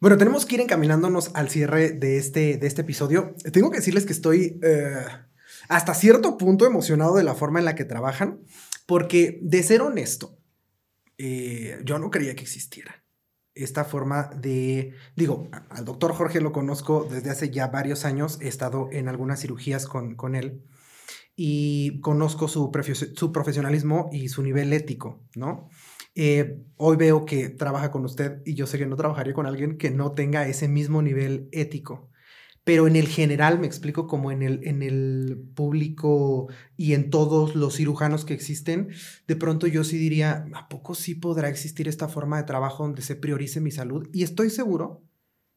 [SPEAKER 1] Bueno, tenemos que ir encaminándonos al cierre de este, de este episodio. Tengo que decirles que estoy eh, hasta cierto punto emocionado de la forma en la que trabajan, porque de ser honesto, eh, yo no creía que existiera esta forma de, digo, al doctor Jorge lo conozco desde hace ya varios años, he estado en algunas cirugías con, con él y conozco su, su profesionalismo y su nivel ético, ¿no? Eh, hoy veo que trabaja con usted y yo sé que no trabajaría con alguien que no tenga ese mismo nivel ético. Pero en el general, me explico, como en el, en el público y en todos los cirujanos que existen, de pronto yo sí diría, ¿a poco sí podrá existir esta forma de trabajo donde se priorice mi salud? Y estoy seguro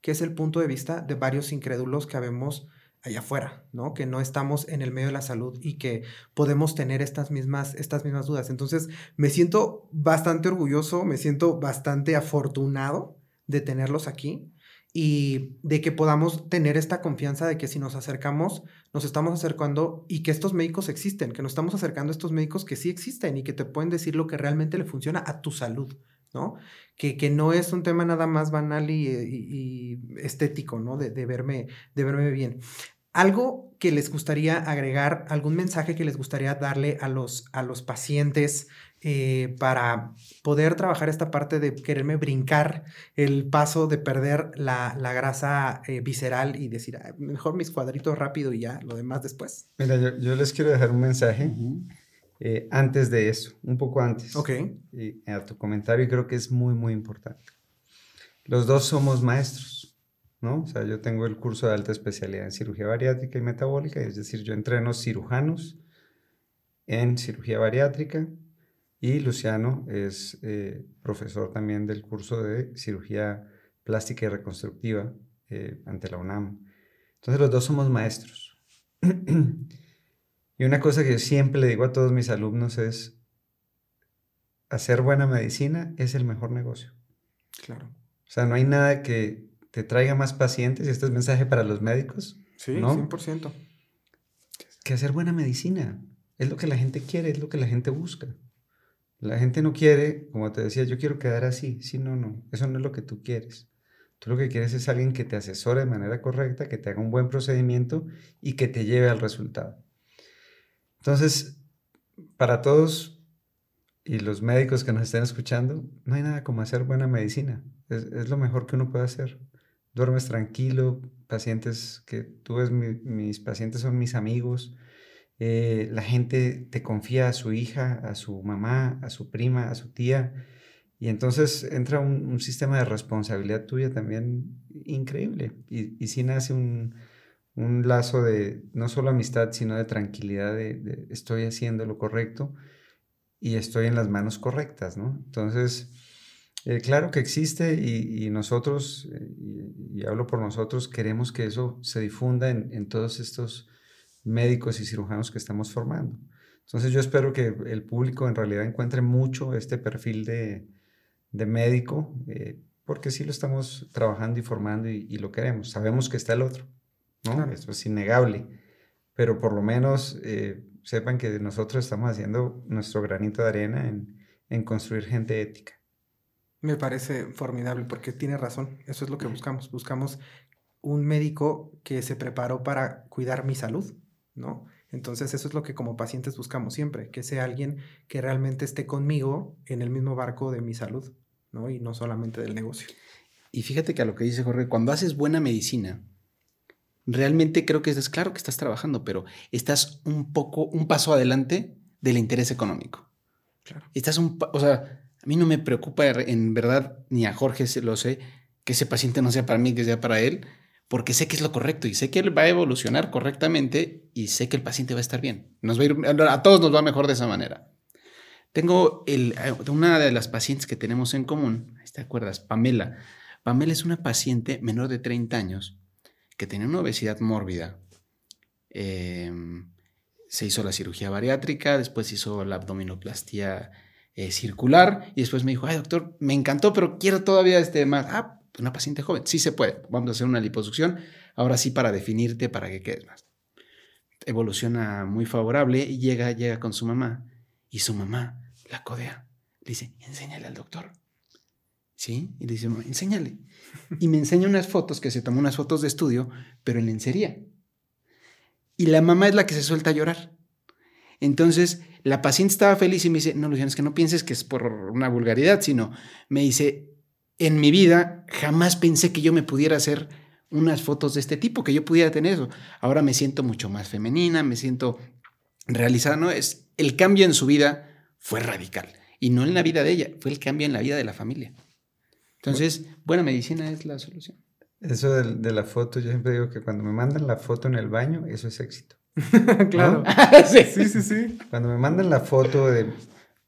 [SPEAKER 1] que es el punto de vista de varios incrédulos que habemos allá afuera, ¿no? Que no estamos en el medio de la salud y que podemos tener estas mismas, estas mismas dudas. Entonces, me siento bastante orgulloso, me siento bastante afortunado de tenerlos aquí y de que podamos tener esta confianza de que si nos acercamos, nos estamos acercando y que estos médicos existen, que nos estamos acercando a estos médicos que sí existen y que te pueden decir lo que realmente le funciona a tu salud, ¿no? Que, que no es un tema nada más banal y, y- estético, ¿no? De, de verme, de verme bien. Algo que les gustaría agregar, algún mensaje que les gustaría darle a los, a los pacientes eh, para poder trabajar esta parte de quererme brincar el paso de perder la, la grasa eh, visceral y decir, "Ah, mejor mis cuadritos rápido y ya, lo demás después.
[SPEAKER 3] Mira, yo, yo les quiero dejar un mensaje eh, antes de eso, un poco antes.
[SPEAKER 1] Ok.
[SPEAKER 3] Y a tu comentario y creo que es muy, muy importante. Los dos somos maestros, ¿no? O sea, yo tengo el curso de alta especialidad en cirugía bariátrica y metabólica, es decir, yo entreno cirujanos en cirugía bariátrica y Luciano es eh, profesor también del curso de cirugía plástica y reconstructiva eh, ante la UNAM. Entonces los dos somos maestros. y una cosa que yo siempre le digo a todos mis alumnos es, hacer buena medicina es el mejor negocio.
[SPEAKER 1] Claro.
[SPEAKER 3] O sea, no hay nada que te traiga más pacientes, y este es mensaje para los médicos,
[SPEAKER 1] Sí,
[SPEAKER 3] ¿No?
[SPEAKER 1] 100%.
[SPEAKER 3] que hacer buena medicina. Es lo que la gente quiere, es lo que la gente busca. La gente no quiere, como te decía, yo quiero quedar así. Sí, no, no, eso no es lo que tú quieres. Tú lo que quieres es alguien que te asesore de manera correcta, que te haga un buen procedimiento y que te lleve al resultado. Entonces, para todos y los médicos que nos estén escuchando, no hay nada como hacer buena medicina. Es, lo mejor que uno puede hacer. Duermes tranquilo, pacientes que tú ves, mi- mis pacientes son mis amigos. Eh, la gente te confía a su hija, a su mamá, a su prima, a su tía. Y entonces entra un, sistema de responsabilidad tuya también increíble. Y, y sí nace un, un lazo de no solo amistad, sino de tranquilidad, de, estoy haciendo lo correcto. y estoy en las manos correctas, ¿no? Entonces, eh, claro que existe y, nosotros, eh, y, hablo por nosotros, queremos que eso se difunda en, todos estos médicos y cirujanos que estamos formando. Entonces yo espero que el público en realidad encuentre mucho este perfil de, médico, eh, porque sí lo estamos trabajando y formando y, lo queremos. Sabemos que está el otro, ¿no? Eso es innegable, pero por lo menos sepan que nosotros estamos haciendo nuestro granito de arena en construir gente ética.
[SPEAKER 1] Me parece formidable porque tiene razón. Eso es lo que buscamos. Buscamos un médico que se preparó para cuidar mi salud, ¿no? Entonces eso es lo que como pacientes buscamos siempre, que sea alguien que realmente esté conmigo en el mismo barco de mi salud, ¿no? Y no solamente del negocio.
[SPEAKER 4] Y fíjate que a lo que dice Jorge, cuando haces buena medicina, realmente creo que es claro que estás trabajando, pero estás un poco, un paso adelante del interés económico. Claro. Estás un, o sea, a mí no me preocupa en verdad, ni a Jorge lo sé, que ese paciente no sea para mí, que sea para él, porque sé que es lo correcto y sé que él va a evolucionar correctamente y sé que el paciente va a estar bien. Nos va a, ir, todos nos va mejor de esa manera. Tengo el, una de las pacientes que tenemos en común, ¿te acuerdas? Pamela. Pamela es una paciente menor de 30 años que tenía una obesidad mórbida. Em, se hizo la cirugía bariátrica, después hizo la abdominoplastia eh, circular y después me dijo, ay doctor, me encantó, pero quiero todavía este más. Ah, una paciente joven, sí se puede, vamos a hacer una liposucción, ahora sí para definirte, para que quedes más. Evoluciona muy favorable y llega, llega con su mamá y su mamá la codea. Le dice, enséñale al doctor. ¿Sí? Y le dice, enséñale. Y me enseña unas fotos, que se tomó unas fotos de estudio, pero en lencería. Y la mamá es la que se suelta a llorar. Entonces, la paciente estaba feliz y me dice, no, Luciano, es que no pienses que es por una vulgaridad, sino me dice, en mi vida jamás pensé que yo me pudiera hacer unas fotos de este tipo, que yo pudiera tener eso. Ahora me siento mucho más femenina, me siento realizada, ¿no? Es, el cambio en su vida fue radical. Y no en la vida de ella, fue el cambio en la vida de la familia. Entonces, buena medicina es la solución.
[SPEAKER 3] Eso de, de la foto, yo siempre digo que cuando me mandan la foto en el baño, eso es éxito.
[SPEAKER 1] claro.
[SPEAKER 3] sí. sí, sí, Cuando me mandan la foto de,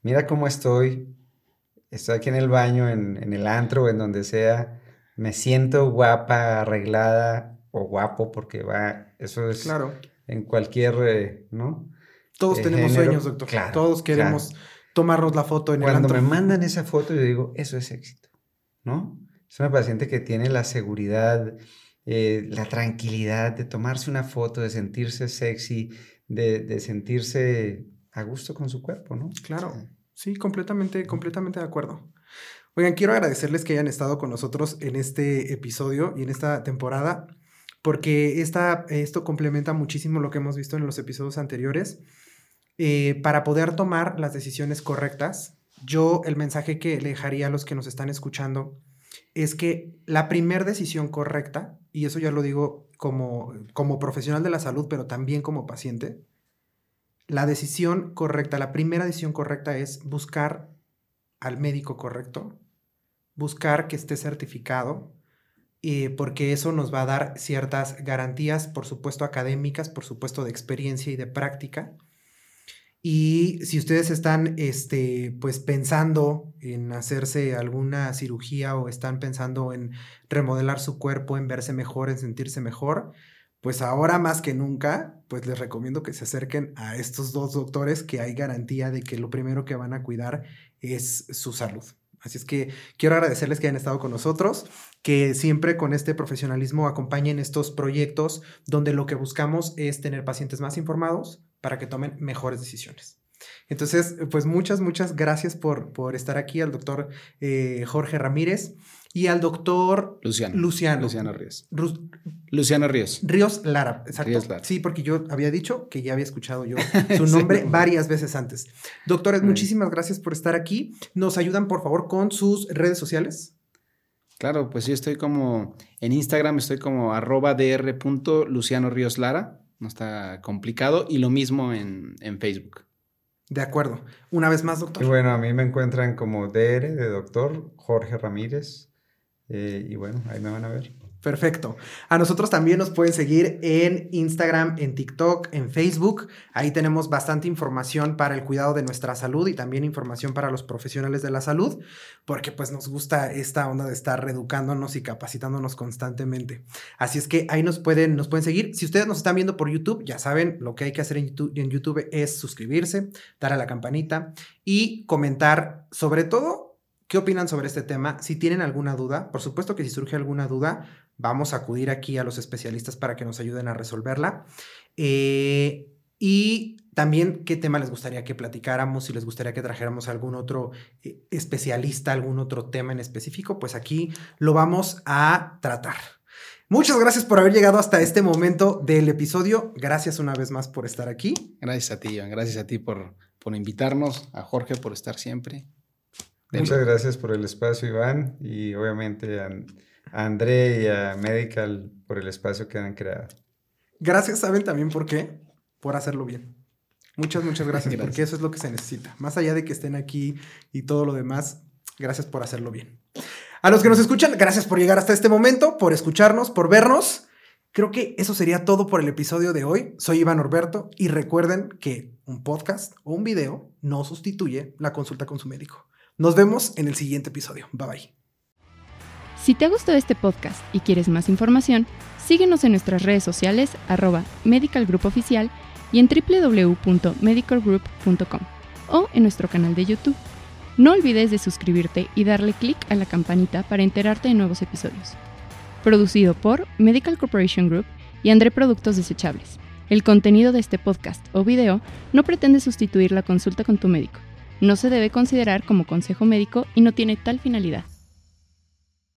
[SPEAKER 3] mira cómo estoy, estoy aquí en el baño, en, el antro, en donde sea, me siento guapa, arreglada o guapo, porque va, eso es
[SPEAKER 1] claro.
[SPEAKER 3] en cualquier, eh, ¿no?
[SPEAKER 1] Todos eh, tenemos sueños, doctor. Claro, Todos queremos tomarnos la foto en
[SPEAKER 3] el antro.
[SPEAKER 1] Cuando
[SPEAKER 3] me mandan esa foto, yo digo, eso es éxito, ¿no? Es una paciente que tiene la seguridad, eh, la tranquilidad de tomarse una foto, de sentirse sexy, de, sentirse a gusto con su cuerpo, ¿no?
[SPEAKER 1] Claro, sí, completamente, completamente de acuerdo. Oigan, quiero agradecerles que hayan estado con nosotros en este episodio y en esta temporada, porque esta, esto complementa muchísimo lo que hemos visto en los episodios anteriores. Eh, para poder tomar las decisiones correctas, yo el mensaje que le dejaría a los que nos están escuchando es que la primera decisión correcta, y eso ya lo digo como, como profesional de la salud, pero también como paciente, la decisión correcta, la primera decisión correcta es buscar al médico correcto, buscar que esté certificado, eh, porque eso nos va a dar ciertas garantías, por supuesto académicas, por supuesto de experiencia y de práctica, y si ustedes están este, pues pensando en hacerse alguna cirugía o están pensando en remodelar su cuerpo, en verse mejor, en sentirse mejor, pues ahora más que nunca, pues les recomiendo que se acerquen a estos dos doctores que hay garantía de que lo primero que van a cuidar es su salud. Así es que quiero agradecerles que hayan estado con nosotros, que siempre con este profesionalismo acompañen estos proyectos donde lo que buscamos es tener pacientes más informados, para que tomen mejores decisiones. Entonces, pues muchas, muchas gracias por, por estar aquí al doctor eh, Jorge Ramírez y al doctor
[SPEAKER 4] Luciano.
[SPEAKER 1] Luciano.
[SPEAKER 4] Luciano Ríos. Luciano Ríos.
[SPEAKER 1] Ríos Lara, exacto. Sí, porque yo había dicho que ya había escuchado yo su nombre varias veces antes. Doctores, muchísimas gracias por estar aquí. ¿Nos ayudan, por favor, con sus redes sociales?
[SPEAKER 4] Claro, pues yo estoy como en Instagram, estoy como arroba dr.luciano Ríos Lara no está complicado. Y lo mismo en, Facebook.
[SPEAKER 1] De acuerdo. Una vez más, doctor.
[SPEAKER 3] Y bueno, a mí me encuentran como DR de doctor Jorge Ramírez. Eh, y bueno, ahí me van a ver.
[SPEAKER 1] Perfecto. A nosotros también nos pueden seguir en Instagram, en TikTok, en Facebook. Ahí tenemos bastante información para el cuidado de nuestra salud y también información para los profesionales de la salud, porque pues nos gusta esta onda de estar reeducándonos y capacitándonos constantemente. Así es que ahí nos pueden, nos pueden seguir. Si ustedes nos están viendo por YouTube, ya saben, lo que hay que hacer en YouTube, en YouTube es suscribirse, dar a la campanita y comentar sobre todo ¿Qué opinan sobre este tema? Si tienen alguna duda, por supuesto que si surge alguna duda, vamos a acudir aquí a los especialistas para que nos ayuden a resolverla. Eh, y también qué tema les gustaría que platicáramos, si les gustaría que trajéramos algún otro eh, especialista, algún otro tema en específico, pues aquí lo vamos a tratar. Muchas gracias por haber llegado hasta este momento del episodio. Gracias una vez más por estar aquí.
[SPEAKER 4] Gracias a ti, Iván. Gracias a ti por, por invitarnos, a Jorge por estar siempre.
[SPEAKER 3] Muchas gracias por el espacio, Iván, y obviamente a, André y a Medical por el espacio que han creado.
[SPEAKER 1] Gracias, ¿saben también por qué? Por hacerlo bien. Muchas, muchas gracias, gracias, porque eso es lo que se necesita. Más allá de que estén aquí y todo lo demás, gracias por hacerlo bien. A los que nos escuchan, gracias por llegar hasta este momento, por escucharnos, por vernos. Creo que eso sería todo por el episodio de hoy. Soy Iván Orberto y recuerden que un podcast o un video no sustituye la consulta con su médico. Nos vemos en el siguiente episodio. Bye bye.
[SPEAKER 2] Si te ha gustado este podcast y quieres más información, síguenos en nuestras redes sociales arroba Medical Group y en www.medicalgroup.com o en nuestro canal de YouTube. No olvides de suscribirte y darle clic a la campanita para enterarte de nuevos episodios. Producido por Medical Corporation Group y André Productos Desechables. El contenido de este podcast o video no pretende sustituir la consulta con tu médico no se debe considerar como consejo médico y no tiene tal finalidad.